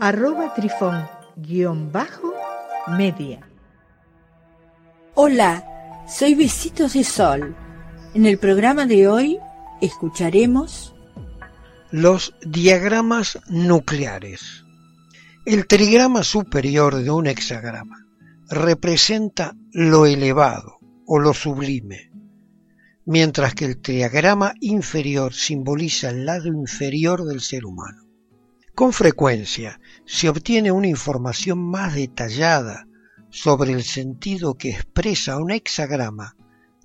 arroba trifón guion bajo media. Hola, soy Besitos de Sol. En el programa de hoy escucharemos los diagramas nucleares. El trigrama superior de un hexagrama representa lo elevado o lo sublime, mientras que el trigrama inferior simboliza el lado inferior del ser humano. Con frecuencia se obtiene una información más detallada sobre el sentido que expresa un hexagrama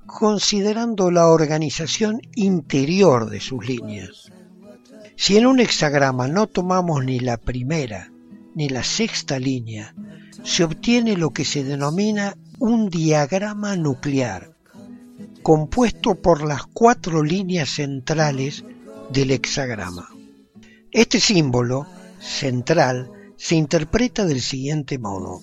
considerando la organización interior de sus líneas. Si en un hexagrama no tomamos ni la primera ni la sexta línea, se obtiene lo que se denomina un diagrama nuclear, compuesto por las cuatro líneas centrales del hexagrama. Este símbolo central se interpreta del siguiente modo.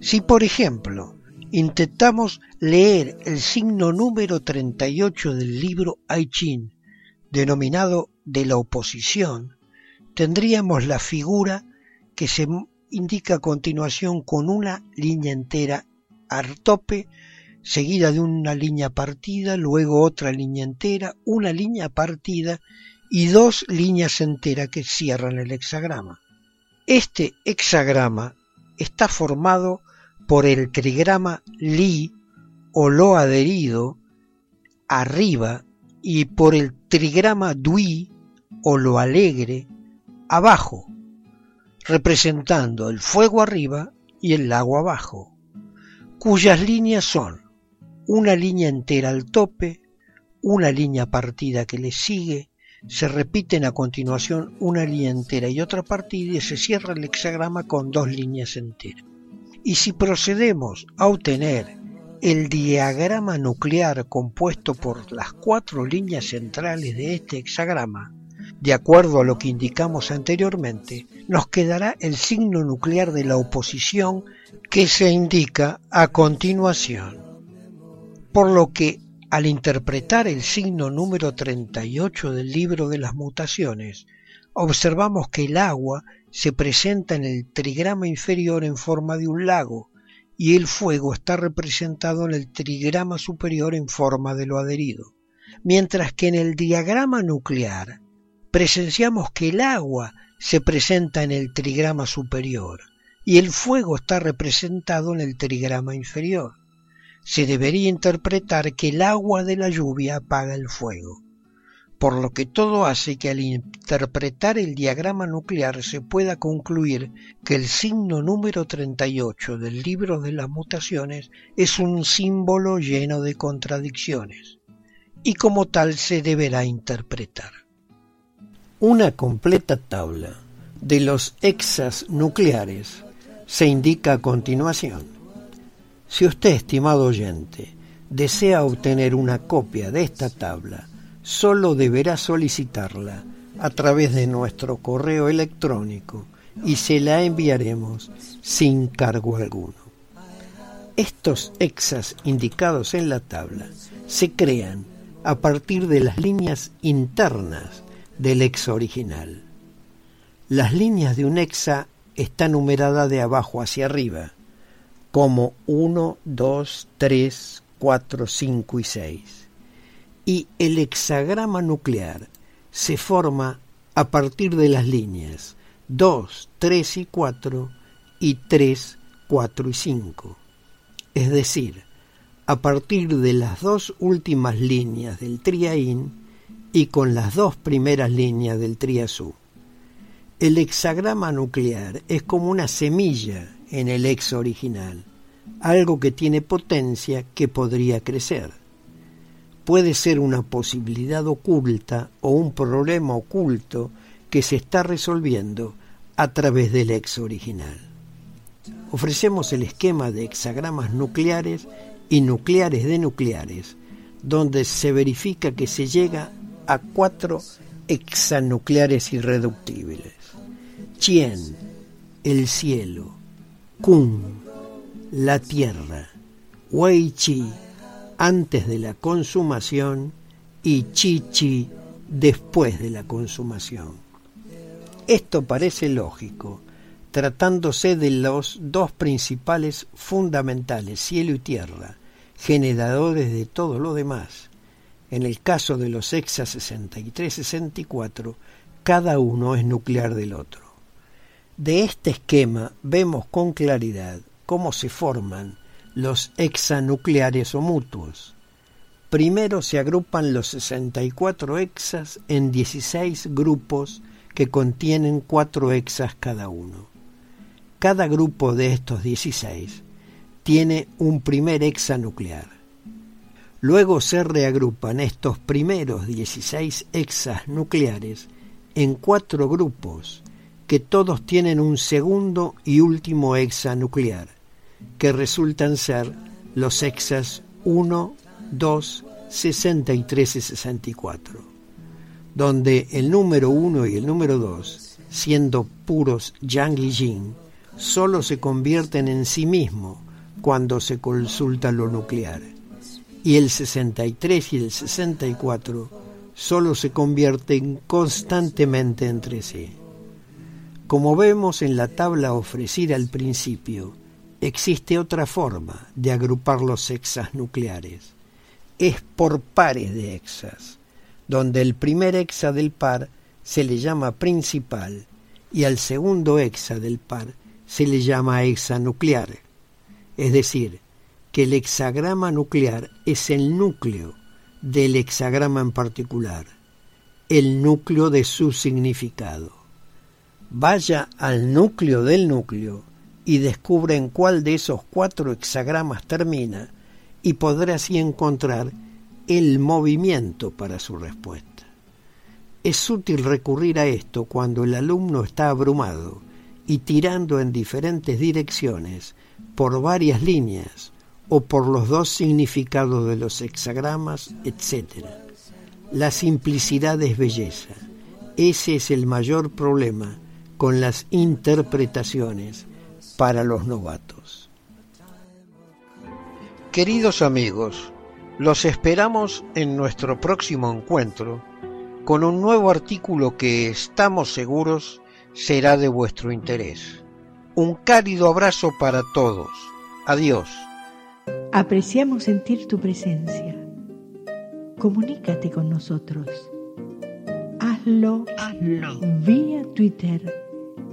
Si, por ejemplo, intentamos leer el signo número 38 del libro I Ching, denominado de la oposición, tendríamos la figura que se indica a continuación con una línea entera al tope, seguida de una línea partida, luego otra línea entera, una línea partida y dos líneas enteras que cierran el hexagrama. Este hexagrama está formado por el trigrama Li o lo adherido arriba y por el trigrama Dui o lo alegre abajo, representando el fuego arriba y el lago abajo, cuyas líneas son una línea entera al tope, una línea partida que le sigue, se repiten a continuación una línea entera y otra partida y se cierra el hexagrama con dos líneas enteras. Y si procedemos a obtener el diagrama nuclear compuesto por las cuatro líneas centrales de este hexagrama, de acuerdo a lo que indicamos anteriormente, nos quedará el signo nuclear de la oposición que se indica a continuación. Por lo que al interpretar el signo número 38 del libro de las mutaciones, observamos que el agua se presenta en el trigrama inferior en forma de un lago y el fuego está representado en el trigrama superior en forma de lo adherido, mientras que en el diagrama nuclear presenciamos que el agua se presenta en el trigrama superior y el fuego está representado en el trigrama inferior se debería interpretar que el agua de la lluvia apaga el fuego, por lo que todo hace que al interpretar el diagrama nuclear se pueda concluir que el signo número 38 del libro de las mutaciones es un símbolo lleno de contradicciones, y como tal se deberá interpretar. Una completa tabla de los hexas nucleares se indica a continuación. Si usted, estimado oyente, desea obtener una copia de esta tabla, solo deberá solicitarla a través de nuestro correo electrónico y se la enviaremos sin cargo alguno. Estos exas indicados en la tabla se crean a partir de las líneas internas del exa original. Las líneas de un exa están numeradas de abajo hacia arriba como 1, 2, 3, 4, 5 y 6. Y el hexagrama nuclear se forma a partir de las líneas 2, 3 y 4 y 3, 4 y 5. Es decir, a partir de las dos últimas líneas del triaín y con las dos primeras líneas del triazú. El hexagrama nuclear es como una semilla en el ex original, algo que tiene potencia que podría crecer. Puede ser una posibilidad oculta o un problema oculto que se está resolviendo a través del ex original. ofrecemos el esquema de hexagramas nucleares y nucleares de nucleares, donde se verifica que se llega a cuatro hexanucleares irreductibles. Chien, el cielo, Kun, la tierra, Wei Chi, antes de la consumación, y Chi Chi, después de la consumación. Esto parece lógico, tratándose de los dos principales fundamentales, cielo y tierra, generadores de todo lo demás. En el caso de los hexa 63-64, cada uno es nuclear del otro. De este esquema vemos con claridad cómo se forman los hexanucleares o mutuos. Primero se agrupan los 64 hexas en 16 grupos que contienen 4 hexas cada uno. Cada grupo de estos 16 tiene un primer hexanuclear. Luego se reagrupan estos primeros 16 hexas nucleares en cuatro grupos que todos tienen un segundo y último hexanuclear, que resultan ser los hexas 1, 2, 63 y 64, donde el número 1 y el número 2, siendo puros yang y yin, solo se convierten en sí mismo cuando se consulta lo nuclear, y el 63 y el 64 solo se convierten constantemente entre sí. Como vemos en la tabla ofrecida al principio, existe otra forma de agrupar los hexas nucleares. Es por pares de hexas, donde el primer hexa del par se le llama principal y al segundo hexa del par se le llama hexanuclear. Es decir, que el hexagrama nuclear es el núcleo del hexagrama en particular, el núcleo de su significado. Vaya al núcleo del núcleo y descubre en cuál de esos cuatro hexagramas termina y podrá así encontrar el movimiento para su respuesta. Es útil recurrir a esto cuando el alumno está abrumado y tirando en diferentes direcciones por varias líneas o por los dos significados de los hexagramas, etc. La simplicidad es belleza. Ese es el mayor problema con las interpretaciones para los novatos. Queridos amigos, los esperamos en nuestro próximo encuentro con un nuevo artículo que estamos seguros será de vuestro interés. Un cálido abrazo para todos. Adiós. Apreciamos sentir tu presencia. Comunícate con nosotros. Hazlo, Hazlo. vía Twitter